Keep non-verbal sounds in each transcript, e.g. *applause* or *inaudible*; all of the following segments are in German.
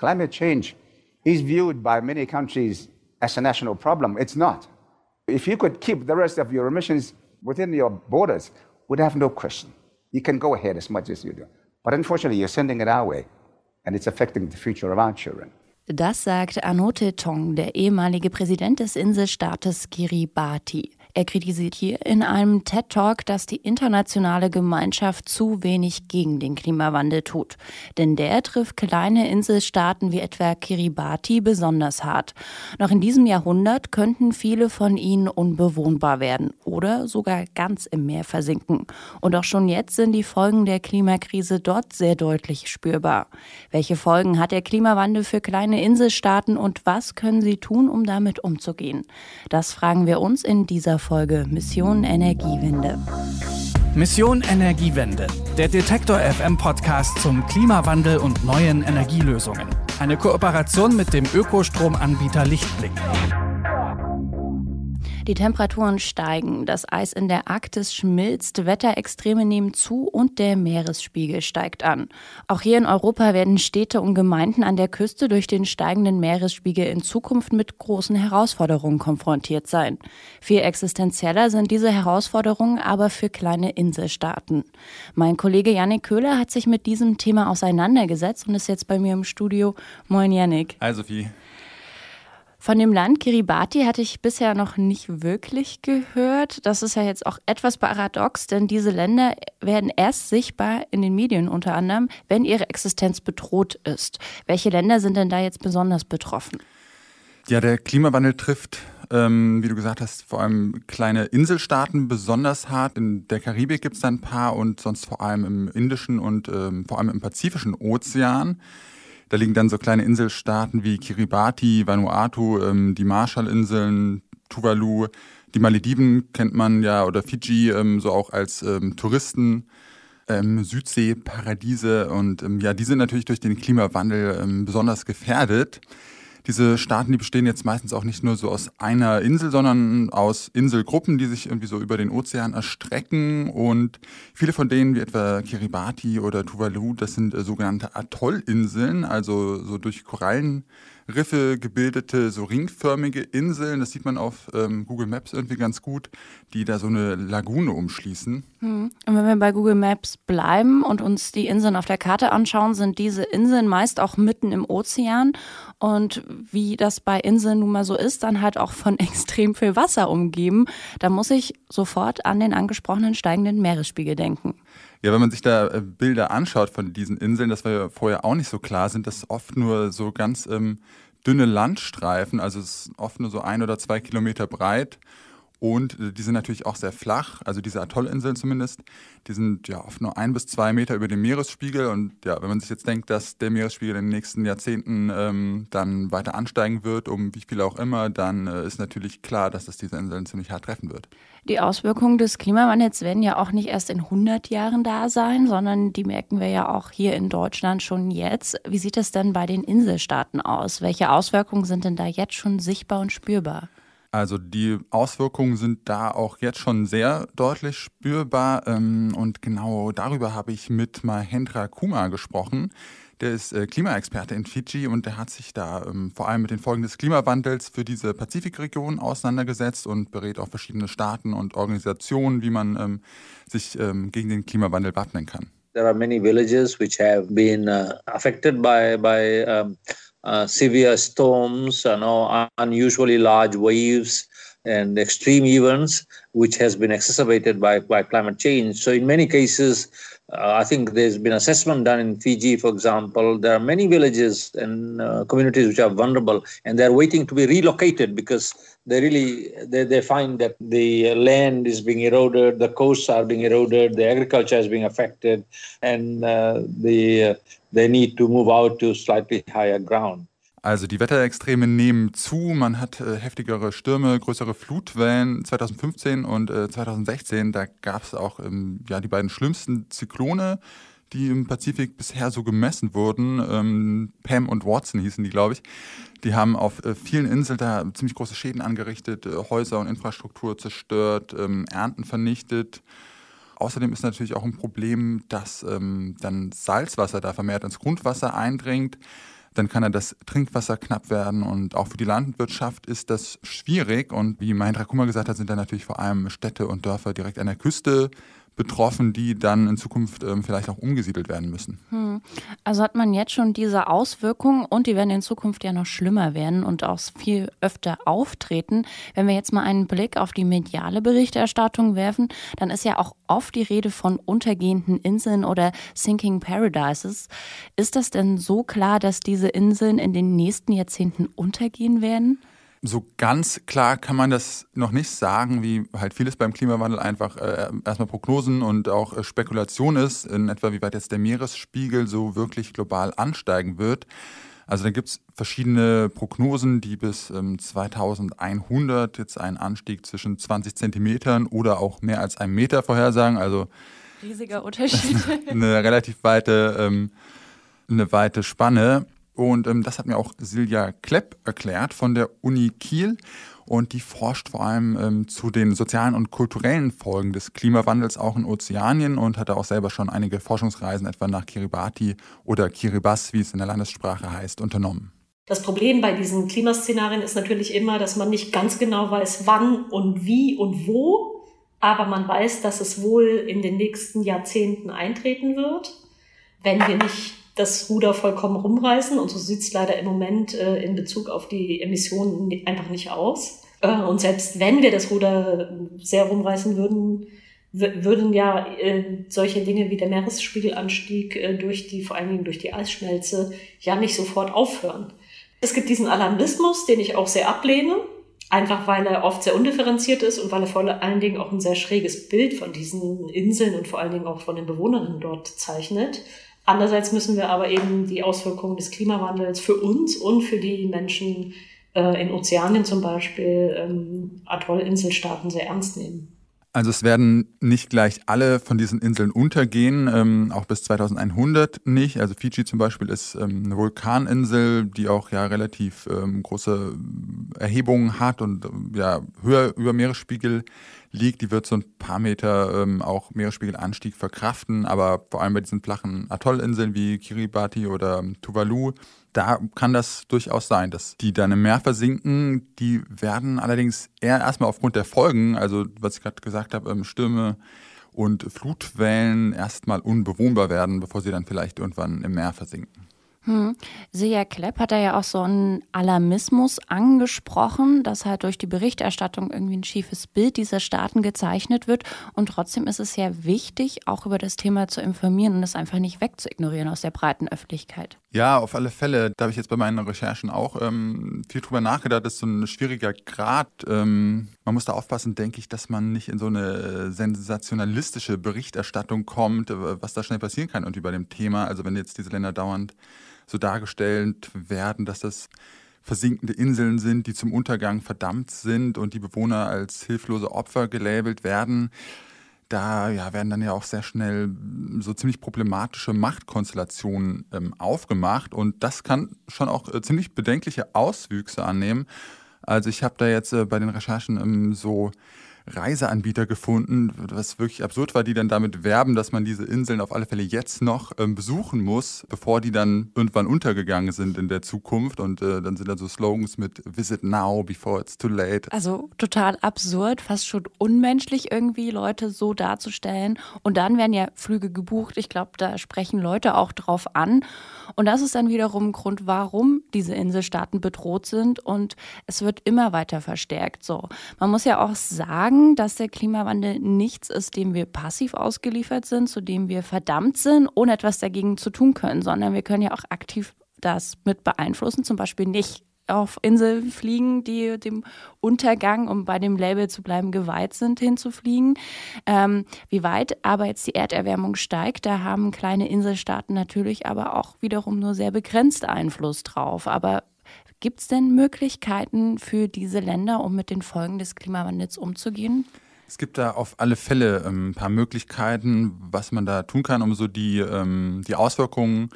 Climate change is viewed by many countries as a national problem. It's not. If you could keep the rest of your emissions within your borders, we'd have no question. You can go ahead as much as you do. But unfortunately, you're sending it our way, and it's affecting the future of our children. Das sagt Anote Tong, der ehemalige Präsident des Inselstaates Kiribati. Er kritisiert hier in einem TED-Talk, dass die internationale Gemeinschaft zu wenig gegen den Klimawandel tut. Denn der trifft kleine Inselstaaten wie etwa Kiribati besonders hart. Noch in diesem Jahrhundert könnten viele von ihnen unbewohnbar werden oder sogar ganz im Meer versinken. Und auch schon jetzt sind die Folgen der Klimakrise dort sehr deutlich spürbar. Welche Folgen hat der Klimawandel für kleine Inselstaaten und was können sie tun, um damit umzugehen? Das fragen wir uns in dieser Folge Mission Energiewende. Mission Energiewende, der Detektor FM Podcast zum Klimawandel und neuen Energielösungen. Eine Kooperation mit dem Ökostromanbieter Lichtblick. Die Temperaturen steigen, das Eis in der Arktis schmilzt, Wetterextreme nehmen zu und der Meeresspiegel steigt an. Auch hier in Europa werden Städte und Gemeinden an der Küste durch den steigenden Meeresspiegel in Zukunft mit großen Herausforderungen konfrontiert sein. Viel existenzieller sind diese Herausforderungen aber für kleine Inselstaaten. Mein Kollege Yannick Köhler hat sich mit diesem Thema auseinandergesetzt und ist jetzt bei mir im Studio. Moin Yannick. Hi Sophie. Von dem Land Kiribati hatte ich bisher noch nicht wirklich gehört. Das ist ja jetzt auch etwas paradox, denn diese Länder werden erst sichtbar in den Medien unter anderem, wenn ihre Existenz bedroht ist. Welche Länder sind denn da jetzt besonders betroffen? Ja, der Klimawandel trifft, ähm, wie du gesagt hast, vor allem kleine Inselstaaten besonders hart. In der Karibik gibt es da ein paar und sonst vor allem im Indischen und ähm, vor allem im Pazifischen Ozean. Da liegen dann so kleine Inselstaaten wie Kiribati, Vanuatu, ähm, die Marshallinseln, Tuvalu. Die Malediven kennt man ja oder Fiji ähm, so auch als ähm, Touristen. Ähm, Südseeparadiese und ähm, ja, die sind natürlich durch den Klimawandel ähm, besonders gefährdet. Diese Staaten, die bestehen jetzt meistens auch nicht nur so aus einer Insel, sondern aus Inselgruppen, die sich irgendwie so über den Ozean erstrecken. Und viele von denen, wie etwa Kiribati oder Tuvalu, das sind äh, sogenannte Atollinseln, also so durch Korallen Riffe gebildete, so ringförmige Inseln. Das sieht man auf ähm, Google Maps irgendwie ganz gut, die da so eine Lagune umschließen. Hm. Und wenn wir bei Google Maps bleiben und uns die Inseln auf der Karte anschauen, sind diese Inseln meist auch mitten im Ozean. Und wie das bei Inseln nun mal so ist, dann halt auch von *laughs* extrem viel Wasser umgeben. Da muss ich sofort an den angesprochenen steigenden Meeresspiegel denken. Ja, wenn man sich da äh, Bilder anschaut von diesen Inseln, das war ja vorher auch nicht so klar, sind das oft nur so ganz ähm, dünne Landstreifen, also es ist oft nur so ein oder zwei Kilometer breit. Und die sind natürlich auch sehr flach, also diese Atollinseln zumindest, die sind ja oft nur ein bis zwei Meter über dem Meeresspiegel. Und ja, wenn man sich jetzt denkt, dass der Meeresspiegel in den nächsten Jahrzehnten ähm, dann weiter ansteigen wird, um wie viel auch immer, dann äh, ist natürlich klar, dass das diese Inseln ziemlich hart treffen wird. Die Auswirkungen des Klimawandels werden ja auch nicht erst in 100 Jahren da sein, sondern die merken wir ja auch hier in Deutschland schon jetzt. Wie sieht es denn bei den Inselstaaten aus? Welche Auswirkungen sind denn da jetzt schon sichtbar und spürbar? Also die Auswirkungen sind da auch jetzt schon sehr deutlich spürbar. Ähm, und genau darüber habe ich mit Mahendra Kumar gesprochen. Der ist äh, Klimaexperte in Fidschi und der hat sich da ähm, vor allem mit den Folgen des Klimawandels für diese Pazifikregion auseinandergesetzt und berät auch verschiedene Staaten und Organisationen, wie man ähm, sich gegen den Klimawandel wappnen kann. There are many villages which have been uh, affected by by um, uh, severe storms, you know, unusually large waves and extreme events, which has been exacerbated by, by climate change. So in many cases, uh, I think there's been assessment done in Fiji, for example. There are many villages and uh, communities which are vulnerable, and they're waiting to be relocated because they really they, they find that the land is being eroded, the coasts are being eroded, the agriculture is being affected, and uh, the uh, they need to move out to slightly higher ground. Also die Wetterextreme nehmen zu, man hat äh, heftigere Stürme, größere Flutwellen 2015 und äh, 2016. Da gab es auch ähm, ja, die beiden schlimmsten Zyklone, die im Pazifik bisher so gemessen wurden. Ähm, Pam und Watson hießen die, glaube ich. Die haben auf äh, vielen Inseln da ziemlich große Schäden angerichtet, äh, Häuser und Infrastruktur zerstört, ähm, Ernten vernichtet. Außerdem ist natürlich auch ein Problem, dass ähm, dann Salzwasser da vermehrt ins Grundwasser eindringt dann kann ja das Trinkwasser knapp werden und auch für die Landwirtschaft ist das schwierig. Und wie Mahendra Kumar gesagt hat, sind da natürlich vor allem Städte und Dörfer direkt an der Küste betroffen, die dann in Zukunft ähm, vielleicht auch umgesiedelt werden müssen. Hm. Also hat man jetzt schon diese Auswirkungen und die werden in Zukunft ja noch schlimmer werden und auch viel öfter auftreten. Wenn wir jetzt mal einen Blick auf die mediale Berichterstattung werfen, dann ist ja auch oft die Rede von untergehenden Inseln oder Sinking Paradises. Ist das denn so klar, dass diese Inseln in den nächsten Jahrzehnten untergehen werden? So ganz klar kann man das noch nicht sagen, wie halt vieles beim Klimawandel einfach äh, erstmal Prognosen und auch äh, Spekulation ist, in etwa wie weit jetzt der Meeresspiegel so wirklich global ansteigen wird. Also da gibt es verschiedene Prognosen, die bis ähm, 2100 jetzt einen Anstieg zwischen 20 Zentimetern oder auch mehr als einem Meter vorhersagen. Also riesiger Unterschied. *laughs* eine relativ weite, ähm, eine weite Spanne. Und ähm, das hat mir auch Silja Klepp erklärt von der Uni Kiel. Und die forscht vor allem ähm, zu den sozialen und kulturellen Folgen des Klimawandels auch in Ozeanien und hatte auch selber schon einige Forschungsreisen etwa nach Kiribati oder Kiribati, wie es in der Landessprache heißt, unternommen. Das Problem bei diesen Klimaszenarien ist natürlich immer, dass man nicht ganz genau weiß, wann und wie und wo, aber man weiß, dass es wohl in den nächsten Jahrzehnten eintreten wird, wenn wir nicht das Ruder vollkommen rumreißen. Und so sieht es leider im Moment äh, in Bezug auf die Emissionen einfach nicht aus. Äh, und selbst wenn wir das Ruder sehr rumreißen würden, würden ja äh, solche Dinge wie der Meeresspiegelanstieg äh, durch die, vor allen Dingen durch die Eisschmelze, ja nicht sofort aufhören. Es gibt diesen Alarmismus, den ich auch sehr ablehne, einfach weil er oft sehr undifferenziert ist und weil er vor allen Dingen auch ein sehr schräges Bild von diesen Inseln und vor allen Dingen auch von den Bewohnerinnen dort zeichnet. Andererseits müssen wir aber eben die Auswirkungen des Klimawandels für uns und für die Menschen äh, in Ozeanien zum Beispiel, ähm, Atollinselstaaten sehr ernst nehmen. Also es werden nicht gleich alle von diesen Inseln untergehen, ähm, auch bis 2100 nicht. Also Fiji zum Beispiel ist ähm, eine Vulkaninsel, die auch ja relativ ähm, große Erhebungen hat und ja höher über Meeresspiegel liegt. Die wird so ein paar Meter ähm, auch Meeresspiegelanstieg verkraften, aber vor allem bei diesen flachen Atollinseln wie Kiribati oder Tuvalu, da kann das durchaus sein, dass die dann im Meer versinken. Die werden allerdings eher erstmal aufgrund der Folgen, also was ich gerade gesagt habe, ähm, Stürme und Flutwellen erstmal unbewohnbar werden, bevor sie dann vielleicht irgendwann im Meer versinken. Hm. Silja Klepp hat da ja auch so einen Alarmismus angesprochen, dass halt durch die Berichterstattung irgendwie ein schiefes Bild dieser Staaten gezeichnet wird. Und trotzdem ist es ja wichtig, auch über das Thema zu informieren und es einfach nicht wegzuignorieren aus der breiten Öffentlichkeit. Ja, auf alle Fälle. Da habe ich jetzt bei meinen Recherchen auch ähm, viel drüber nachgedacht. Das ist so ein schwieriger Grad. Ähm, man muss da aufpassen, denke ich, dass man nicht in so eine sensationalistische Berichterstattung kommt, was da schnell passieren kann und über dem Thema. Also wenn jetzt diese Länder dauernd so dargestellt werden, dass das versinkende Inseln sind, die zum Untergang verdammt sind und die Bewohner als hilflose Opfer gelabelt werden. Da ja, werden dann ja auch sehr schnell so ziemlich problematische Machtkonstellationen ähm, aufgemacht und das kann schon auch äh, ziemlich bedenkliche Auswüchse annehmen. Also ich habe da jetzt äh, bei den Recherchen ähm, so Reiseanbieter gefunden, was wirklich absurd war, die dann damit werben, dass man diese Inseln auf alle Fälle jetzt noch ähm, besuchen muss, bevor die dann irgendwann untergegangen sind in der Zukunft. Und äh, dann sind da so Slogans mit Visit now before it's too late. Also total absurd, fast schon unmenschlich irgendwie Leute so darzustellen. Und dann werden ja Flüge gebucht. Ich glaube, da sprechen Leute auch drauf an. Und das ist dann wiederum ein Grund, warum diese Inselstaaten bedroht sind. Und es wird immer weiter verstärkt. So, man muss ja auch sagen, sagen, dass der Klimawandel nichts ist, dem wir passiv ausgeliefert sind, zu dem wir verdammt sind, ohne etwas dagegen zu tun können, sondern wir können ja auch aktiv das mit beeinflussen, zum Beispiel nicht auf Inseln fliegen, die dem Untergang, um bei dem Label zu bleiben, geweiht sind, hinzufliegen. Ähm, wie weit aber jetzt die Erderwärmung steigt, da haben kleine Inselstaaten natürlich aber auch wiederum nur sehr begrenzt Einfluss drauf. Aber Gibt es denn Möglichkeiten für diese Länder, um mit den Folgen des Klimawandels umzugehen? Es gibt da auf alle Fälle ähm, ein paar Möglichkeiten, was man da tun kann, um so die, ähm, die Auswirkungen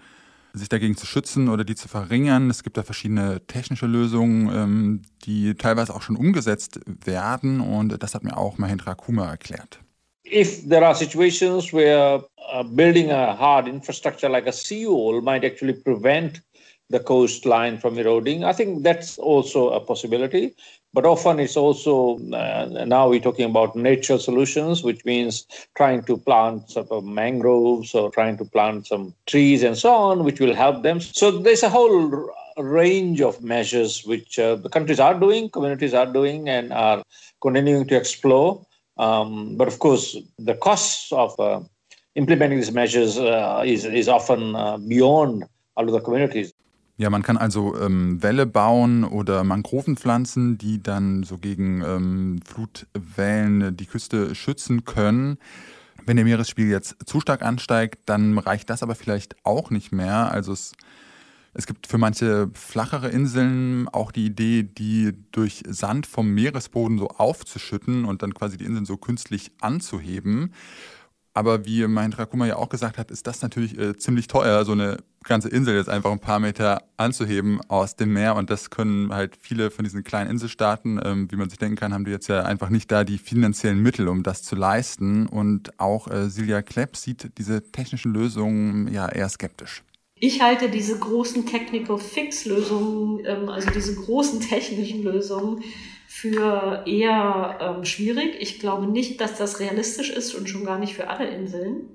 sich dagegen zu schützen oder die zu verringern. Es gibt da verschiedene technische Lösungen, ähm, die teilweise auch schon umgesetzt werden und das hat mir auch Mahendra Kuma erklärt. If there are situations where uh, building a hard infrastructure like a seawall might actually prevent the coastline from eroding. I think that's also a possibility. But often it's also uh, now we're talking about nature solutions, which means trying to plant sort of mangroves or trying to plant some trees and so on, which will help them. So there's a whole range of measures which uh, the countries are doing, communities are doing, and are continuing to explore. Um, but of course, the costs of uh, implementing these measures uh, is, is often uh, beyond all of the communities. Ja, man kann also ähm, Wälle bauen oder Mangroven pflanzen, die dann so gegen ähm, Flutwellen die Küste schützen können. Wenn der Meeresspiegel jetzt zu stark ansteigt, dann reicht das aber vielleicht auch nicht mehr. Also es, es gibt für manche flachere Inseln auch die Idee, die durch Sand vom Meeresboden so aufzuschütten und dann quasi die Inseln so künstlich anzuheben. Aber wie mein Drakuma ja auch gesagt hat, ist das natürlich äh, ziemlich teuer, so eine ganze Insel jetzt einfach ein paar Meter anzuheben aus dem Meer. Und das können halt viele von diesen kleinen Inselstaaten, ähm, wie man sich denken kann, haben die jetzt ja einfach nicht da die finanziellen Mittel, um das zu leisten. Und auch äh, Silja Klepp sieht diese technischen Lösungen ja eher skeptisch. Ich halte diese großen Technical Fix-Lösungen, ähm, also diese großen technischen Lösungen, für eher ähm, schwierig. Ich glaube nicht, dass das realistisch ist und schon gar nicht für alle Inseln.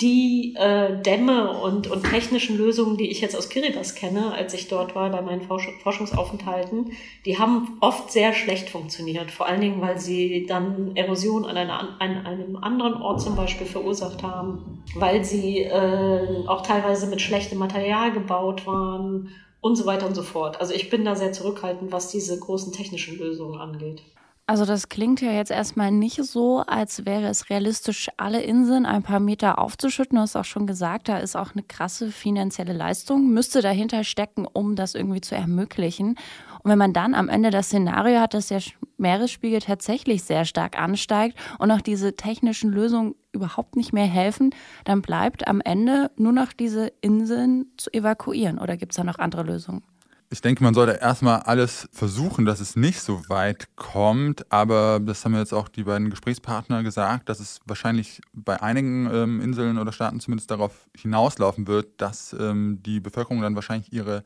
Die äh, Dämme und, und technischen Lösungen, die ich jetzt aus Kiribati kenne, als ich dort war bei meinen Forsch Forschungsaufenthalten, die haben oft sehr schlecht funktioniert. Vor allen Dingen, weil sie dann Erosion an, einer, an einem anderen Ort zum Beispiel verursacht haben, weil sie äh, auch teilweise mit schlechtem Material gebaut waren und so weiter und so fort. Also ich bin da sehr zurückhaltend, was diese großen technischen Lösungen angeht. Also das klingt ja jetzt erstmal nicht so, als wäre es realistisch, alle Inseln ein paar Meter aufzuschütten. Du hast auch schon gesagt, da ist auch eine krasse finanzielle Leistung, müsste dahinter stecken, um das irgendwie zu ermöglichen. Und wenn man dann am Ende das Szenario hat, dass der Meeresspiegel tatsächlich sehr stark ansteigt und auch diese technischen Lösungen überhaupt nicht mehr helfen, dann bleibt am Ende nur noch diese Inseln zu evakuieren. Oder gibt es da noch andere Lösungen? Ich denke, man sollte erstmal alles versuchen, dass es nicht so weit kommt. Aber das haben jetzt auch die beiden Gesprächspartner gesagt, dass es wahrscheinlich bei einigen ähm, Inseln oder Staaten zumindest darauf hinauslaufen wird, dass ähm, die Bevölkerung dann wahrscheinlich ihre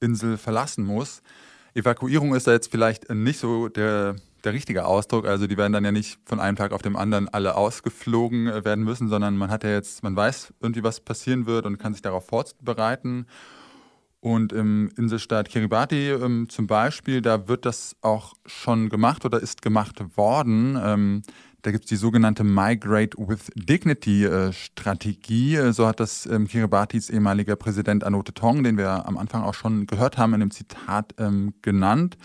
Insel verlassen muss. Evakuierung ist da jetzt vielleicht nicht so der, der richtige Ausdruck. Also die werden dann ja nicht von einem Tag auf den anderen alle ausgeflogen äh, werden müssen, sondern man hat ja jetzt, man weiß irgendwie, was passieren wird und kann sich darauf vorbereiten. Und im Inselstaat Kiribati ähm, zum Beispiel, da wird das auch schon gemacht oder ist gemacht worden. Ähm, da gibt es die sogenannte Migrate with Dignity äh, Strategie. So hat das ähm, Kiribatis ehemaliger Präsident Anote Tong, den wir am Anfang auch schon gehört haben, in dem Zitat ähm, genannt.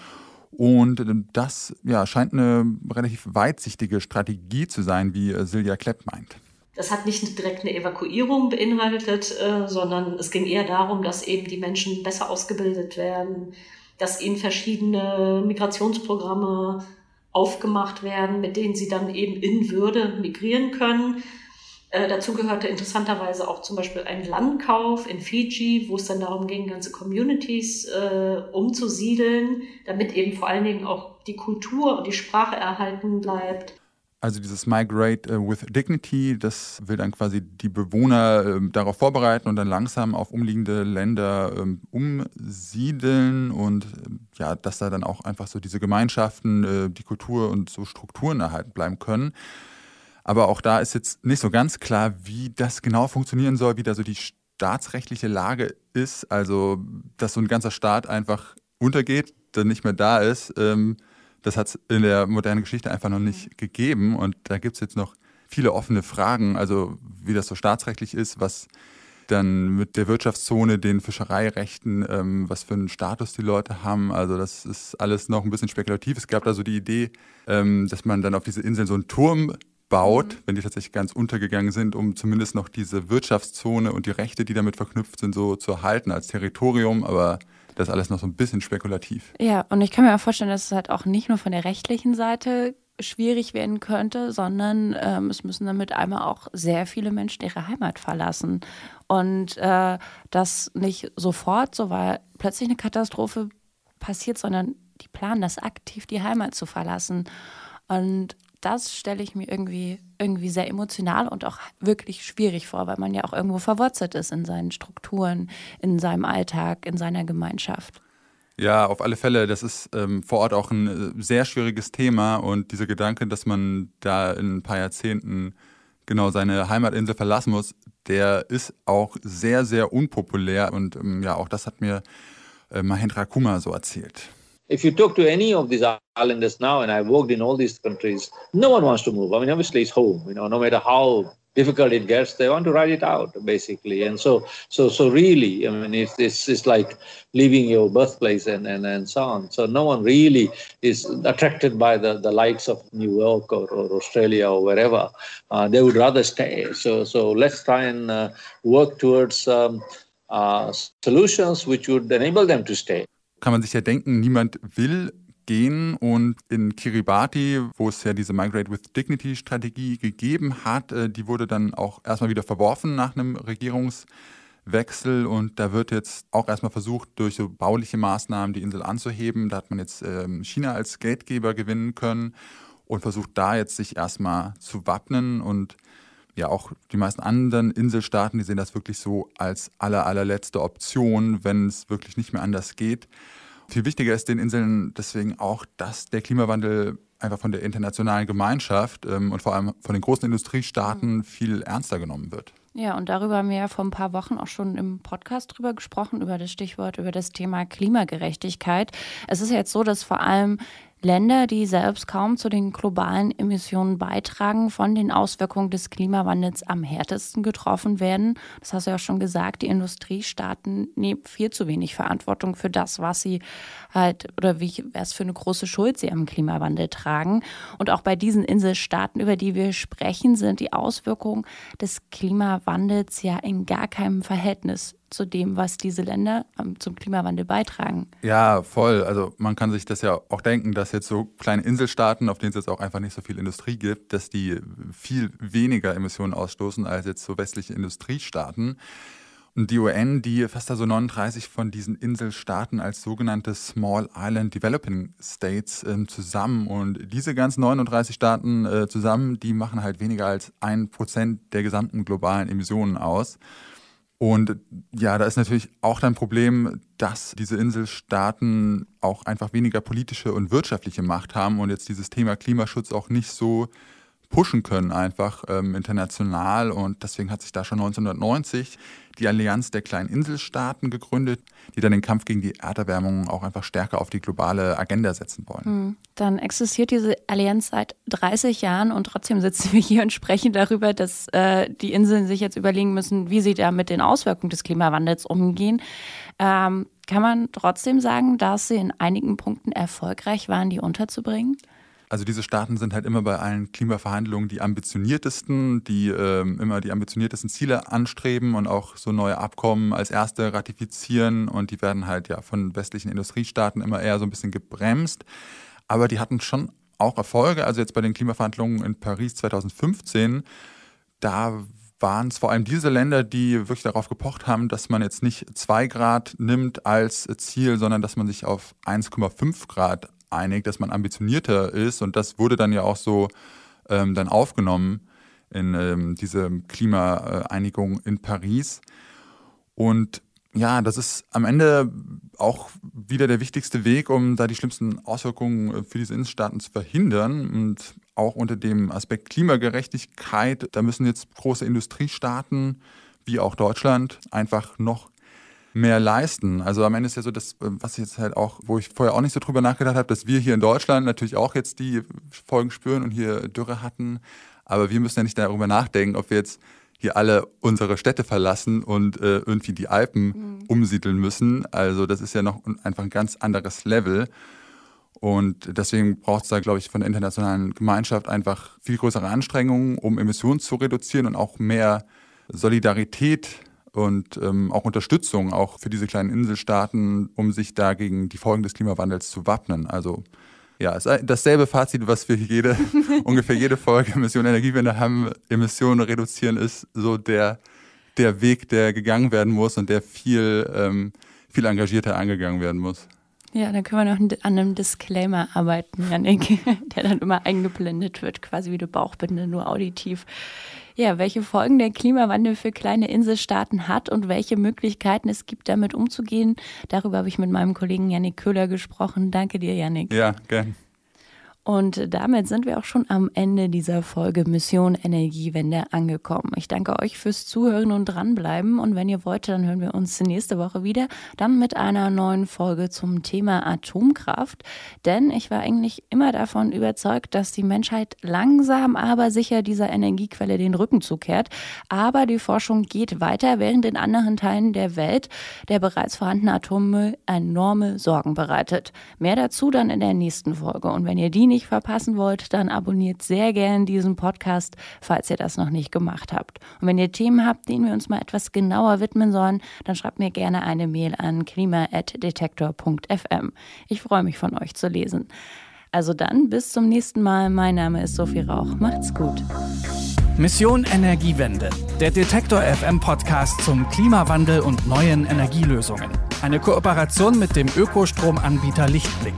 Und äh, das ja, scheint eine relativ weitsichtige Strategie zu sein, wie äh, Silja Klepp meint. Das hat nicht direkt eine Evakuierung beinhaltet, äh, sondern es ging eher darum, dass eben die Menschen besser ausgebildet werden, dass ihnen verschiedene Migrationsprogramme aufgemacht werden, mit denen sie dann eben in Würde migrieren können. Äh, dazu gehörte interessanterweise auch zum Beispiel ein Landkauf in Fiji, wo es dann darum ging, ganze Communities äh, umzusiedeln, damit eben vor allen Dingen auch die Kultur und die Sprache erhalten bleibt. Also dieses Migrate äh, with Dignity, das will dann quasi die Bewohner äh, darauf vorbereiten und dann langsam auf umliegende Länder ähm, umsiedeln und äh, ja, dass da dann auch einfach so diese Gemeinschaften, äh, die Kultur und so Strukturen erhalten bleiben können. Aber auch da ist jetzt nicht so ganz klar, wie das genau funktionieren soll, wie da so die staatsrechtliche Lage ist. Also, dass so ein ganzer Staat einfach untergeht, dann nicht mehr da ist. Ähm, das hat es in der modernen Geschichte einfach noch nicht gegeben. Und da gibt es jetzt noch viele offene Fragen, also wie das so staatsrechtlich ist, was dann mit der Wirtschaftszone, den Fischereirechten, ähm, was für einen Status die Leute haben. Also das ist alles noch ein bisschen spekulativ. Es gab da so die Idee, ähm, dass man dann auf diese Inseln so einen Turm baut, mhm. wenn die tatsächlich ganz untergegangen sind, um zumindest noch diese Wirtschaftszone und die Rechte, die damit verknüpft sind, so zu erhalten als Territorium. Aber das ist alles noch so ein bisschen spekulativ. Ja, und ich kann mir auch vorstellen, dass es halt auch nicht nur von der rechtlichen Seite schwierig werden könnte, sondern ähm, es müssen damit einmal auch sehr viele Menschen ihre Heimat verlassen. Und äh, das nicht sofort, so weil plötzlich eine Katastrophe passiert, sondern die planen das aktiv, die Heimat zu verlassen. Und das stelle ich mir irgendwie, irgendwie sehr emotional und auch wirklich schwierig vor, weil man ja auch irgendwo verwurzelt ist in seinen Strukturen, in seinem Alltag, in seiner Gemeinschaft. Ja, auf alle Fälle. Das ist ähm, vor Ort auch ein äh, sehr schwieriges Thema und dieser Gedanke, dass man da in ein paar Jahrzehnten genau seine Heimatinsel verlassen muss, der ist auch sehr, sehr unpopulär und ähm, ja, auch das hat mir äh, Mahendra Kumar so erzählt. If you talk to any of these islanders now, and I've worked in all these countries, no one wants to move. I mean, obviously it's home, you know, no matter how difficult it gets, they want to ride it out basically. And so, so, so really, I mean, it's, it's, it's like leaving your birthplace and, and, and so on. So no one really is attracted by the, the lights of New York or, or Australia or wherever. Uh, they would rather stay. So, so let's try and uh, work towards um, uh, solutions which would enable them to stay. Kann man sich ja denken, niemand will gehen. Und in Kiribati, wo es ja diese Migrate with Dignity Strategie gegeben hat, äh, die wurde dann auch erstmal wieder verworfen nach einem Regierungswechsel. Und da wird jetzt auch erstmal versucht, durch so bauliche Maßnahmen die Insel anzuheben. Da hat man jetzt ähm, China als Geldgeber gewinnen können und versucht da jetzt sich erstmal zu wappnen. Und ja auch die meisten anderen Inselstaaten, die sehen das wirklich so als aller, allerletzte Option, wenn es wirklich nicht mehr anders geht. Viel wichtiger ist den Inseln deswegen auch, dass der Klimawandel einfach von der internationalen Gemeinschaft ähm, und vor allem von den großen Industriestaaten mhm. viel ernster genommen wird. Ja, und darüber haben wir ja vor ein paar Wochen auch schon im Podcast drüber gesprochen, über das Stichwort, über das Thema Klimagerechtigkeit. Es ist ja jetzt so, dass vor allem Länder, die selbst kaum zu den globalen Emissionen beitragen, von den Auswirkungen des Klimawandels am härtesten getroffen werden. Das hast du ja schon gesagt, die Industriestaaten nehmen viel zu wenig Verantwortung für das, was sie halt oder wie was für eine große Schuld sie am Klimawandel tragen. Und auch bei diesen Inselstaaten, über die wir sprechen, sind die Auswirkungen des Klimawandels ja in gar keinem Verhältnis zu dem, was diese Länder zum Klimawandel beitragen. Ja, voll. Also man kann sich das ja auch denken, dass jetzt so kleine Inselstaaten, auf denen es jetzt auch einfach nicht so viel Industrie gibt, dass die viel weniger Emissionen ausstoßen als jetzt so westliche Industriestaaten. Und die UN, die fasst da so 39 von diesen Inselstaaten als sogenannte Small Island Developing States äh, zusammen. Und diese ganzen 39 Staaten äh, zusammen, die machen halt weniger als ein Prozent der gesamten globalen Emissionen aus. Und ja, da ist natürlich auch ein Problem, dass diese Inselstaaten auch einfach weniger politische und wirtschaftliche Macht haben und jetzt dieses Thema Klimaschutz auch nicht so pushen können einfach ähm, international. Und deswegen hat sich da schon 1990 die Allianz der kleinen Inselstaaten gegründet, die dann den Kampf gegen die Erderwärmung auch einfach stärker auf die globale Agenda setzen wollen. Hm. Dann existiert diese Allianz seit 30 Jahren und trotzdem sitzen wir hier und sprechen darüber, dass äh, die Inseln sich jetzt überlegen müssen, wie sie da mit den Auswirkungen des Klimawandels umgehen. Ähm, kann man trotzdem sagen, dass sie in einigen Punkten erfolgreich waren, die unterzubringen? Also diese Staaten sind halt immer bei allen Klimaverhandlungen die ambitioniertesten, die ähm, immer die ambitioniertesten Ziele anstreben und auch so neue Abkommen als erste ratifizieren und die werden halt ja von westlichen Industriestaaten immer eher so ein bisschen gebremst. Aber die hatten schon auch Erfolge. Also jetzt bei den Klimaverhandlungen in Paris 2015, da waren es vor allem diese Länder, die wirklich darauf gepocht haben, dass man jetzt nicht zwei Grad nimmt als Ziel, sondern dass man sich auf 1,5 Grad einig, dass man ambitionierter ist. Und das wurde dann ja auch so ähm, dann aufgenommen in ähm, diese Klimaeinigung in Paris. Und ja, das ist am Ende auch wieder der wichtigste Weg, um da die schlimmsten Auswirkungen äh, für diese Innenstaaten zu verhindern. Und auch unter dem Aspekt Klimagerechtigkeit, da müssen jetzt große Industriestaaten wie auch Deutschland einfach noch mehr leisten. Also am Ende ist ja so, dass, was ich jetzt halt auch, wo ich vorher auch nicht so drüber nachgedacht habe, dass wir hier in Deutschland natürlich auch jetzt die Folgen spüren und hier Dürre hatten. Aber wir müssen ja nicht darüber nachdenken, ob wir jetzt hier alle unsere Städte verlassen und äh, irgendwie die Alpen mhm. umsiedeln müssen. Also das ist ja noch einfach ein ganz anderes Level. Und deswegen braucht es da, glaube ich, von der internationalen Gemeinschaft einfach viel größere Anstrengungen, um Emissionen zu reduzieren und auch mehr Solidarität und ähm, auch Unterstützung auch für diese kleinen Inselstaaten, um sich da gegen die Folgen des Klimawandels zu wappnen. Also ja, ist dasselbe Fazit, was wir jede, *laughs* ungefähr jede Folge Emission Energiewende haben. Emissionen reduzieren ist so der, der Weg, der gegangen werden muss und der viel, ähm, viel engagierter angegangen werden muss. Ja, dann können wir noch an einem Disclaimer arbeiten, Janik, *laughs* der dann immer eingeblendet wird, quasi wie eine Bauchbinde, nur auditiv. Ja, welche Folgen der Klimawandel für kleine Inselstaaten hat und welche Möglichkeiten es gibt, damit umzugehen, darüber habe ich mit meinem Kollegen Janik Köhler gesprochen. Danke dir, Janik. Ja, gern. Und damit sind wir auch schon am Ende dieser Folge Mission Energiewende angekommen. Ich danke euch fürs Zuhören und dranbleiben. Und wenn ihr wollt, dann hören wir uns nächste Woche wieder. Dann mit einer neuen Folge zum Thema Atomkraft. Denn ich war eigentlich immer davon überzeugt, dass die Menschheit langsam, aber sicher dieser Energiequelle den Rücken zukehrt. Aber die Forschung geht weiter, während in anderen Teilen der Welt der bereits vorhandene Atommüll enorme Sorgen bereitet. Mehr dazu dann in der nächsten Folge. Und wenn ihr die nicht nicht verpassen wollt, dann abonniert sehr gern diesen Podcast, falls ihr das noch nicht gemacht habt. Und wenn ihr Themen habt, denen wir uns mal etwas genauer widmen sollen, dann schreibt mir gerne eine Mail an klima.detektor.fm. Ich freue mich von euch zu lesen. Also dann, bis zum nächsten Mal. Mein Name ist Sophie Rauch. Macht's gut. Mission Energiewende. Der Detektor FM Podcast zum Klimawandel und neuen Energielösungen. Eine Kooperation mit dem Ökostromanbieter Lichtblick.